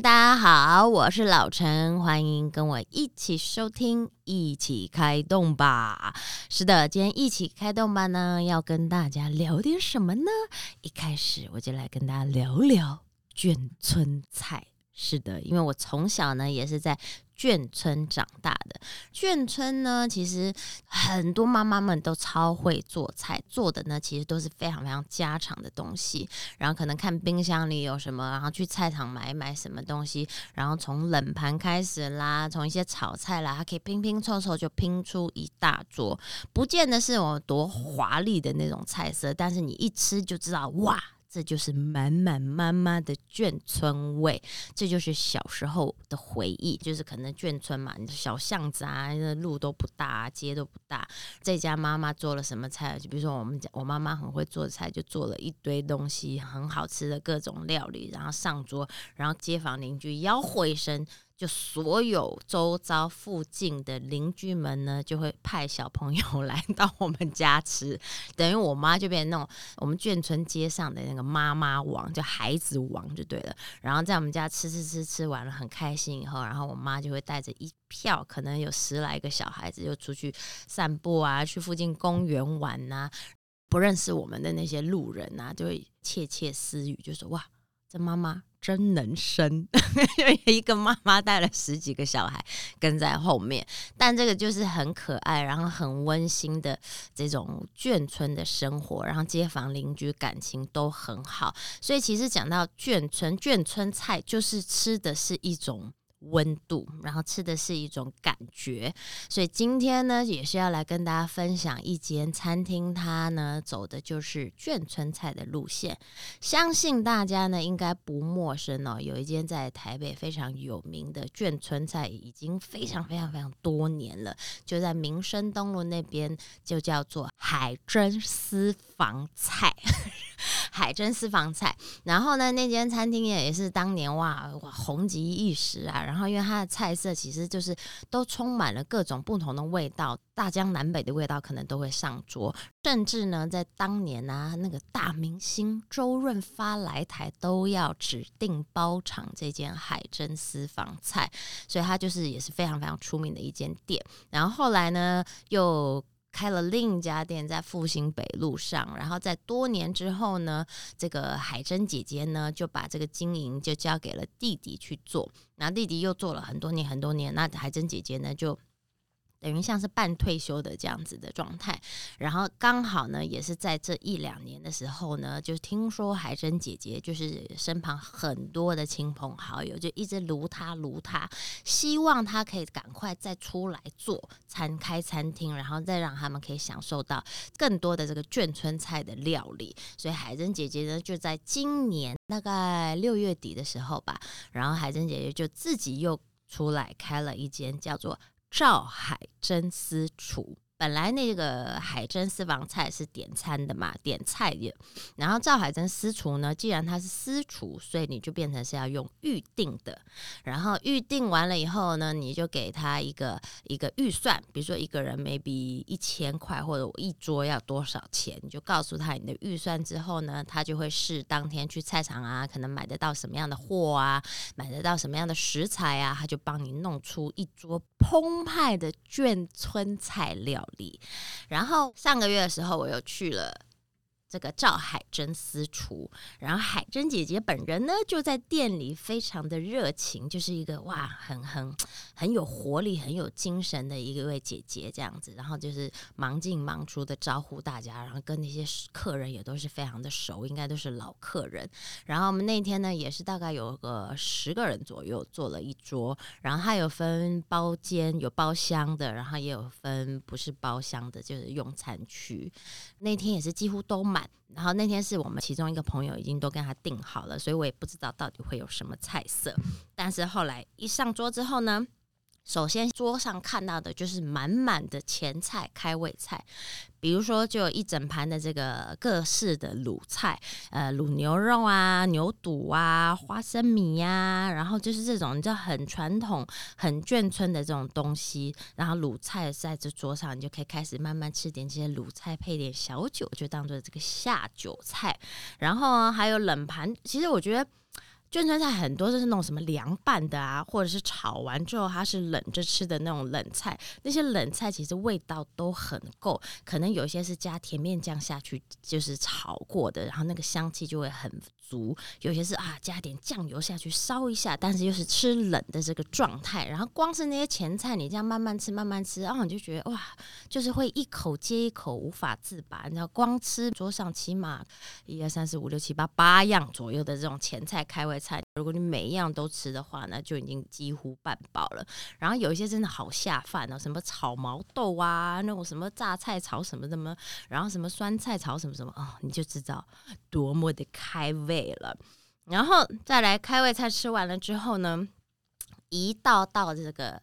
大家好，我是老陈，欢迎跟我一起收听，一起开动吧。是的，今天一起开动吧呢，要跟大家聊点什么呢？一开始我就来跟大家聊聊卷村菜。是的，因为我从小呢也是在。眷村长大的眷村呢，其实很多妈妈们都超会做菜，做的呢其实都是非常非常家常的东西。然后可能看冰箱里有什么，然后去菜场买买什么东西，然后从冷盘开始啦，从一些炒菜啦，它可以拼拼凑凑就拼出一大桌，不见得是我多华丽的那种菜色，但是你一吃就知道哇。这就是满满妈妈的眷村味，这就是小时候的回忆。就是可能眷村嘛，小巷子啊，路都不大，街都不大。这家妈妈做了什么菜？就比如说我们家，我妈妈很会做菜，就做了一堆东西，很好吃的各种料理，然后上桌，然后街坊邻居吆喝一声。就所有周遭附近的邻居们呢，就会派小朋友来 到我们家吃，等于我妈就变成那种我们眷村街上的那个妈妈王，就孩子王就对了。然后在我们家吃吃吃吃完了很开心以后，然后我妈就会带着一票可能有十来个小孩子，就出去散步啊，去附近公园玩呐。不认识我们的那些路人啊，就会窃窃私语，就说哇。这妈妈真能生，一个妈妈带了十几个小孩跟在后面，但这个就是很可爱，然后很温馨的这种眷村的生活，然后街坊邻居感情都很好，所以其实讲到眷村，眷村菜就是吃的是一种。温度，然后吃的是一种感觉，所以今天呢，也是要来跟大家分享一间餐厅，它呢走的就是眷村菜的路线。相信大家呢应该不陌生哦，有一间在台北非常有名的眷村菜，已经非常非常非常多年了，就在民生东路那边，就叫做海珍私房菜。海珍私房菜，然后呢，那间餐厅也也是当年哇哇红极一时啊。然后因为它的菜色其实就是都充满了各种不同的味道，大江南北的味道可能都会上桌。甚至呢，在当年啊，那个大明星周润发来台都要指定包场这间海珍私房菜，所以它就是也是非常非常出名的一间店。然后后来呢，又开了另一家店在复兴北路上，然后在多年之后呢，这个海珍姐姐呢就把这个经营就交给了弟弟去做，那弟弟又做了很多年很多年，那海珍姐姐呢就。等于像是半退休的这样子的状态，然后刚好呢，也是在这一两年的时候呢，就听说海珍姐姐就是身旁很多的亲朋好友就一直撸她撸她，希望她可以赶快再出来做餐开餐厅，然后再让他们可以享受到更多的这个眷村菜的料理。所以海珍姐姐呢，就在今年大概六月底的时候吧，然后海珍姐姐就自己又出来开了一间叫做。赵海珍私厨。本来那个海珍私房菜是点餐的嘛，点菜的。然后赵海珍私厨呢，既然他是私厨，所以你就变成是要用预定的。然后预定完了以后呢，你就给他一个一个预算，比如说一个人 maybe 一千块，或者我一桌要多少钱，你就告诉他你的预算之后呢，他就会试当天去菜场啊，可能买得到什么样的货啊，买得到什么样的食材啊，他就帮你弄出一桌澎湃的眷村菜料。力，然后上个月的时候，我又去了。这个赵海珍私厨，然后海珍姐姐本人呢就在店里，非常的热情，就是一个哇，很很很有活力、很有精神的一位姐姐这样子。然后就是忙进忙出的招呼大家，然后跟那些客人也都是非常的熟，应该都是老客人。然后我们那天呢也是大概有个十个人左右坐了一桌，然后还有分包间、有包厢的，然后也有分不是包厢的，就是用餐区。那天也是几乎都然后那天是我们其中一个朋友已经都跟他订好了，所以我也不知道到底会有什么菜色。但是后来一上桌之后呢？首先，桌上看到的就是满满的前菜、开胃菜，比如说就有一整盘的这个各式的卤菜，呃，卤牛肉啊、牛肚啊、花生米呀，然后就是这种你知道很传统、很眷村的这种东西。然后卤菜在这桌上，你就可以开始慢慢吃点这些卤菜，配点小酒，就当做这个下酒菜。然后还有冷盘，其实我觉得。卷川菜很多都是那种什么凉拌的啊，或者是炒完之后它是冷着吃的那种冷菜。那些冷菜其实味道都很够，可能有些是加甜面酱下去就是炒过的，然后那个香气就会很足。有些是啊加点酱油下去烧一下，但是又是吃冷的这个状态。然后光是那些前菜，你这样慢慢吃慢慢吃，然后你就觉得哇，就是会一口接一口无法自拔。你知道，光吃桌上起码一二三四五六七八八样左右的这种前菜开胃菜，如果你每一样都吃的话，那就已经几乎半饱了。然后有一些真的好下饭哦，什么炒毛豆啊，那种什么榨菜炒什么什么，然后什么酸菜炒什么什么哦，你就知道多么的开胃了。然后再来开胃菜吃完了之后呢，一道道这个。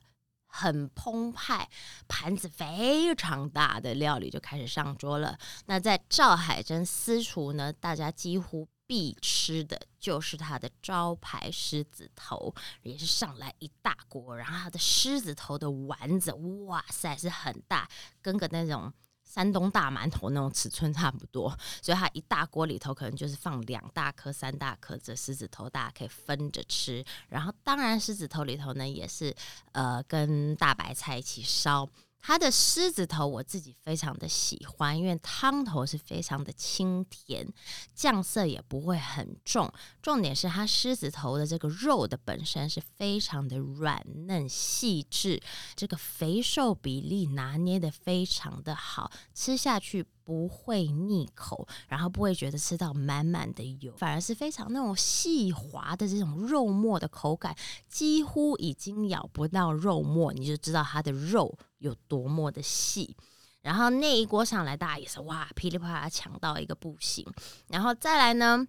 很澎湃，盘子非常大的料理就开始上桌了。那在赵海珍私厨呢，大家几乎必吃的就是它的招牌狮子头，也是上来一大锅。然后它的狮子头的丸子，哇塞，是很大，跟个那种。山东大馒头那种尺寸差不多，所以它一大锅里头可能就是放两大颗、三大颗这狮子头，大家可以分着吃。然后当然狮子头里头呢，也是呃跟大白菜一起烧。它的狮子头我自己非常的喜欢，因为汤头是非常的清甜，酱色也不会很重。重点是它狮子头的这个肉的本身是非常的软嫩细致，这个肥瘦比例拿捏的非常的好，吃下去。不会腻口，然后不会觉得吃到满满的油，反而是非常那种细滑的这种肉末的口感，几乎已经咬不到肉末，你就知道它的肉有多么的细。然后那一锅上来，大家也是哇噼里啪啦抢到一个不行。然后再来呢，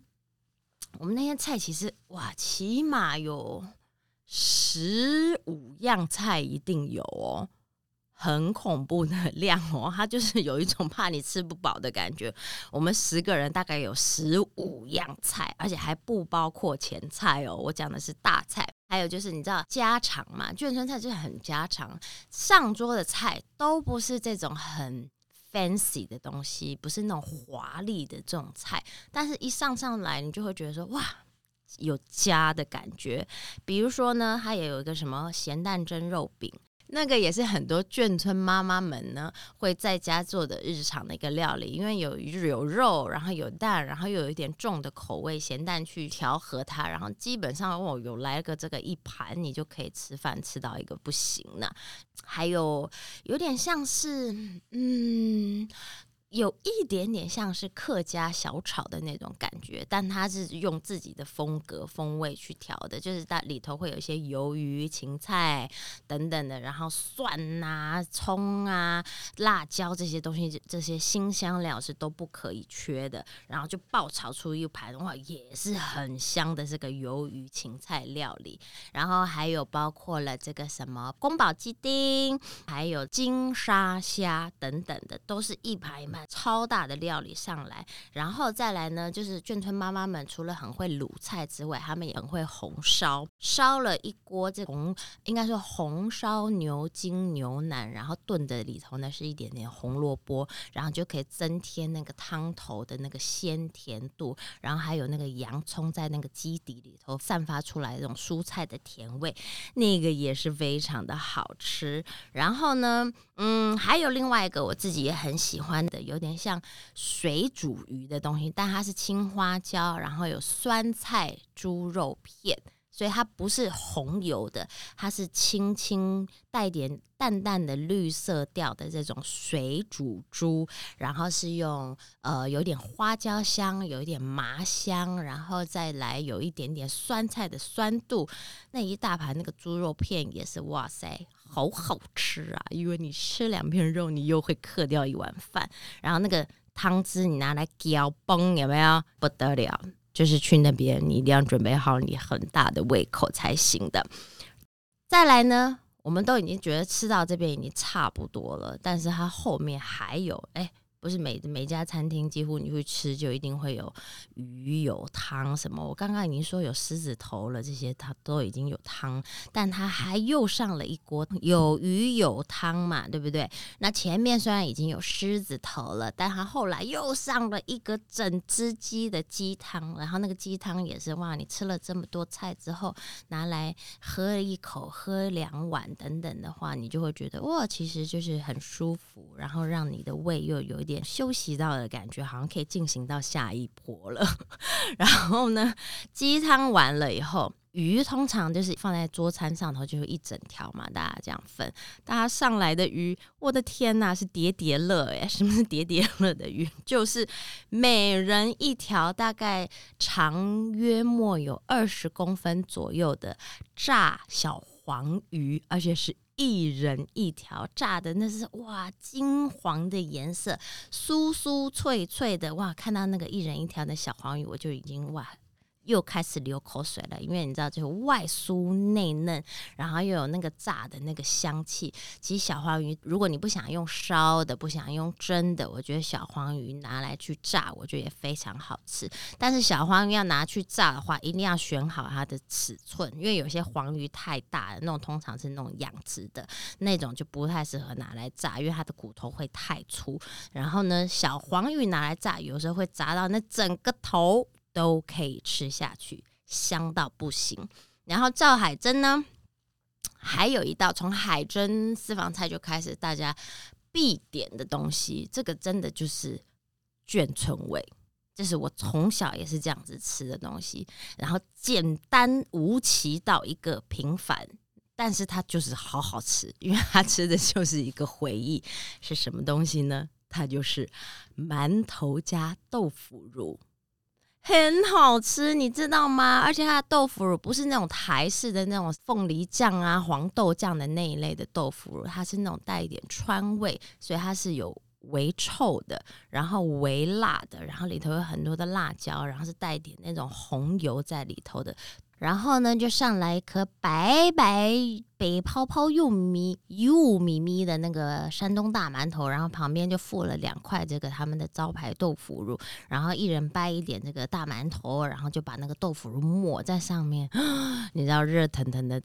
我们那些菜其实哇，起码有十五样菜一定有哦。很恐怖的 量哦，它就是有一种怕你吃不饱的感觉。我们十个人大概有十五样菜，而且还不包括前菜哦。我讲的是大菜，还有就是你知道家常嘛，眷村菜就是很家常。上桌的菜都不是这种很 fancy 的东西，不是那种华丽的这种菜，但是一上上来，你就会觉得说哇，有家的感觉。比如说呢，它也有一个什么咸蛋蒸肉饼。那个也是很多眷村妈妈们呢会在家做的日常的一个料理，因为有有肉，然后有蛋，然后又有一点重的口味，咸蛋去调和它，然后基本上哦有来个这个一盘，你就可以吃饭吃到一个不行了。还有有点像是嗯。有一点点像是客家小炒的那种感觉，但它是用自己的风格风味去调的，就是它里头会有一些鱿鱼、芹菜等等的，然后蒜啊、葱啊、辣椒这些东西，这些新香料是都不可以缺的。然后就爆炒出一盘哇，也是很香的这个鱿鱼芹菜料理。然后还有包括了这个什么宫保鸡丁，还有金沙虾等等的，都是一盘一盘。超大的料理上来，然后再来呢，就是眷村妈妈们除了很会卤菜之外，他们也很会红烧，烧了一锅这红，应该说红烧牛筋牛腩，然后炖的里头呢是一点点红萝卜，然后就可以增添那个汤头的那个鲜甜度，然后还有那个洋葱在那个基底里头散发出来这种蔬菜的甜味，那个也是非常的好吃。然后呢，嗯，还有另外一个我自己也很喜欢的有。有点像水煮鱼的东西，但它是青花椒，然后有酸菜猪肉片，所以它不是红油的，它是轻轻带点淡淡的绿色调的这种水煮猪，然后是用呃有点花椒香，有一点麻香，然后再来有一点点酸菜的酸度，那一大盘那个猪肉片也是哇塞。好好吃啊！因为你吃两片肉，你又会克掉一碗饭。然后那个汤汁你拿来浇崩，有没有？不得了！就是去那边，你一定要准备好你很大的胃口才行的。再来呢，我们都已经觉得吃到这边已经差不多了，但是它后面还有，哎，不是每每家餐厅几乎你会吃就一定会有鱼有汤什么。我刚刚已经说有狮子头了，这些它都已经有汤，但它还又上了一锅有鱼有汤嘛，对不对？那前面虽然已经有狮子头了，但它后来又上了一个整只鸡的鸡汤，然后那个鸡汤也是哇，你吃了这么多菜之后拿来喝一口，喝两碗等等的话，你就会觉得哇，其实就是很舒服，然后让你的胃又有一点点休息到的感觉，好像可以进行到下一波了。然后呢，鸡汤完了以后。鱼通常就是放在桌餐上头，就是一整条嘛，大家这样分。大家上来的鱼，我的天呐，是叠叠乐哎！什么是叠叠乐的鱼？就是每人一条，大概长约莫有二十公分左右的炸小黄鱼，而且是一人一条炸的，那是哇金黄的颜色，酥酥脆脆的哇！看到那个一人一条的小黄鱼，我就已经哇。又开始流口水了，因为你知道，就是外酥内嫩，然后又有那个炸的那个香气。其实小黄鱼，如果你不想用烧的，不想用蒸的，我觉得小黄鱼拿来去炸，我觉得也非常好吃。但是小黄鱼要拿去炸的话，一定要选好它的尺寸，因为有些黄鱼太大了，那种通常是那种养殖的那种，就不太适合拿来炸，因为它的骨头会太粗。然后呢，小黄鱼拿来炸，有时候会炸到那整个头。都可以吃下去，香到不行。然后赵海珍呢，还有一道从海珍私房菜就开始大家必点的东西，这个真的就是眷村味，这是我从小也是这样子吃的东西。然后简单无奇到一个平凡，但是它就是好好吃，因为它吃的就是一个回忆。是什么东西呢？它就是馒头加豆腐乳。很好吃，你知道吗？而且它的豆腐乳不是那种台式的那种凤梨酱啊、黄豆酱的那一类的豆腐乳，它是那种带一点川味，所以它是有微臭的，然后微辣的，然后里头有很多的辣椒，然后是带一点那种红油在里头的。然后呢，就上来一颗白白白泡泡又咪又咪咪的那个山东大馒头，然后旁边就附了两块这个他们的招牌豆腐乳，然后一人掰一点这个大馒头，然后就把那个豆腐乳抹在上面，你知道热腾腾的。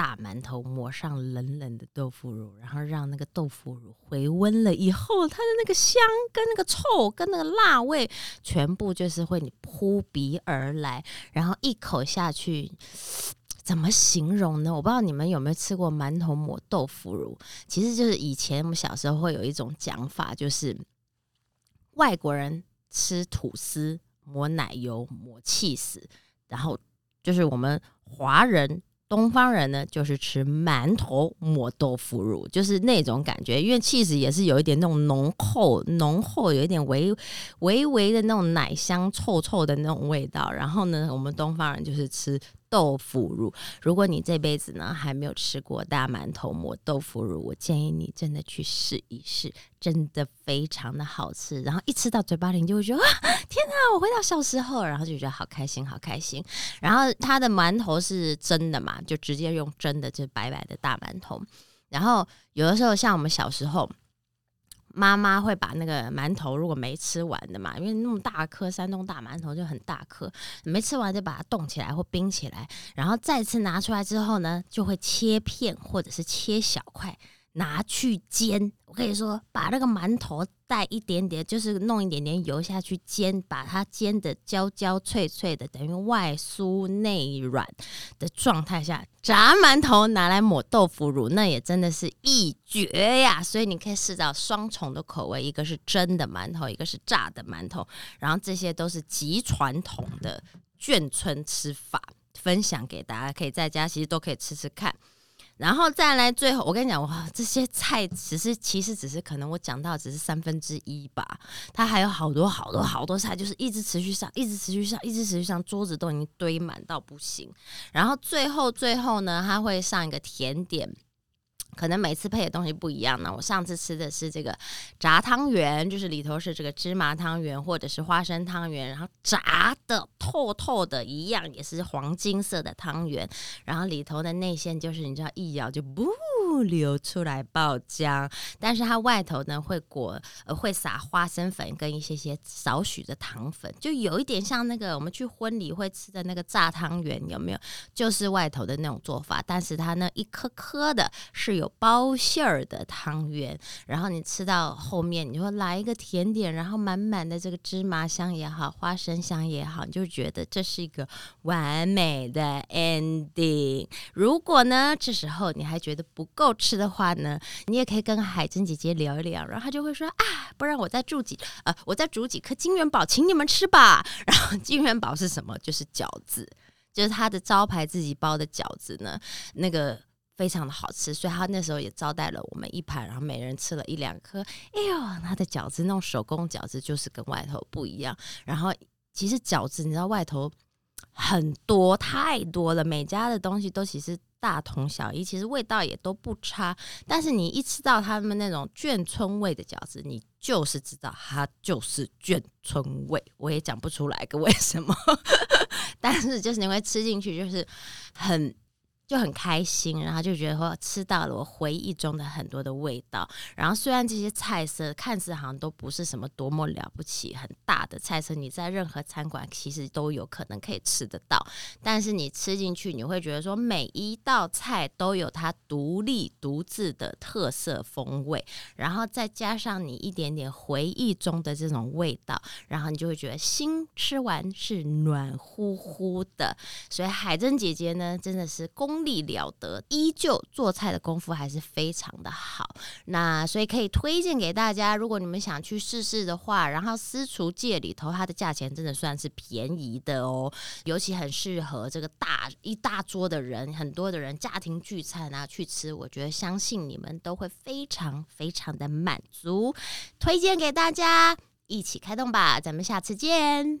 大馒头抹上冷冷的豆腐乳，然后让那个豆腐乳回温了以后，它的那个香跟那个臭跟那个辣味，全部就是会你扑鼻而来，然后一口下去，怎么形容呢？我不知道你们有没有吃过馒头抹豆腐乳，其实就是以前我们小时候会有一种讲法，就是外国人吃吐司抹奶油抹气死，然后就是我们华人。东方人呢，就是吃馒头抹豆腐乳，就是那种感觉，因为气质也是有一点那种浓厚、浓厚，有一点微微微的那种奶香、臭臭的那种味道。然后呢，我们东方人就是吃。豆腐乳，如果你这辈子呢还没有吃过大馒头抹豆腐乳，我建议你真的去试一试，真的非常的好吃。然后一吃到嘴巴里，你就会觉得啊，天哪，我回到小时候，然后就觉得好开心，好开心。然后它的馒头是蒸的嘛，就直接用蒸的，就白白的大馒头。然后有的时候像我们小时候。妈妈会把那个馒头，如果没吃完的嘛，因为那么大颗山东大馒头就很大颗，没吃完就把它冻起来或冰起来，然后再次拿出来之后呢，就会切片或者是切小块。拿去煎，我跟你说把那个馒头带一点点，就是弄一点点油下去煎，把它煎的焦焦脆脆的，等于外酥内软的状态下，炸馒头拿来抹豆腐乳，那也真的是一绝呀！所以你可以试到双重的口味，一个是蒸的馒头，一个是炸的馒头，然后这些都是极传统的眷村吃法，分享给大家，可以在家其实都可以吃吃看。然后再来，最后我跟你讲，哇，这些菜只是其实只是可能我讲到只是三分之一吧，它还有好多好多好多菜，就是一直持续上，一直持续上，一直持续上，桌子都已经堆满到不行。然后最后最后呢，它会上一个甜点。可能每次配的东西不一样呢。我上次吃的是这个炸汤圆，就是里头是这个芝麻汤圆或者是花生汤圆，然后炸的透透的，一样也是黄金色的汤圆，然后里头的内馅就是你知道一咬就不流出来爆浆，但是它外头呢会裹呃会撒花生粉跟一些些少许的糖粉，就有一点像那个我们去婚礼会吃的那个炸汤圆，有没有？就是外头的那种做法，但是它那一颗颗的是有包馅儿的汤圆，然后你吃到后面，你会来一个甜点，然后满满的这个芝麻香也好，花生香也好，你就觉得这是一个完美的 ending。如果呢，这时候你还觉得不够够吃的话呢，你也可以跟海珍姐姐聊一聊，然后她就会说啊，不然我再煮几呃，我再煮几颗金元宝，请你们吃吧。然后金元宝是什么？就是饺子，就是他的招牌自己包的饺子呢，那个非常的好吃，所以他那时候也招待了我们一盘，然后每人吃了一两颗。哎呦，他的饺子那种手工饺子就是跟外头不一样。然后其实饺子你知道外头。很多太多了，每家的东西都其实大同小异，其实味道也都不差。但是你一吃到他们那种眷村味的饺子，你就是知道它就是眷村味。我也讲不出来个为什么，但是就是你会吃进去，就是很。就很开心，然后就觉得说吃到了我回忆中的很多的味道。然后虽然这些菜色看似好像都不是什么多么了不起、很大的菜色，你在任何餐馆其实都有可能可以吃得到。但是你吃进去，你会觉得说每一道菜都有它独立独自的特色风味，然后再加上你一点点回忆中的这种味道，然后你就会觉得心吃完是暖乎乎的。所以海珍姐姐呢，真的是功。功力了得，依旧做菜的功夫还是非常的好。那所以可以推荐给大家，如果你们想去试试的话，然后私厨界里头它的价钱真的算是便宜的哦，尤其很适合这个大一大桌的人，很多的人家庭聚餐啊去吃，我觉得相信你们都会非常非常的满足。推荐给大家，一起开动吧，咱们下次见。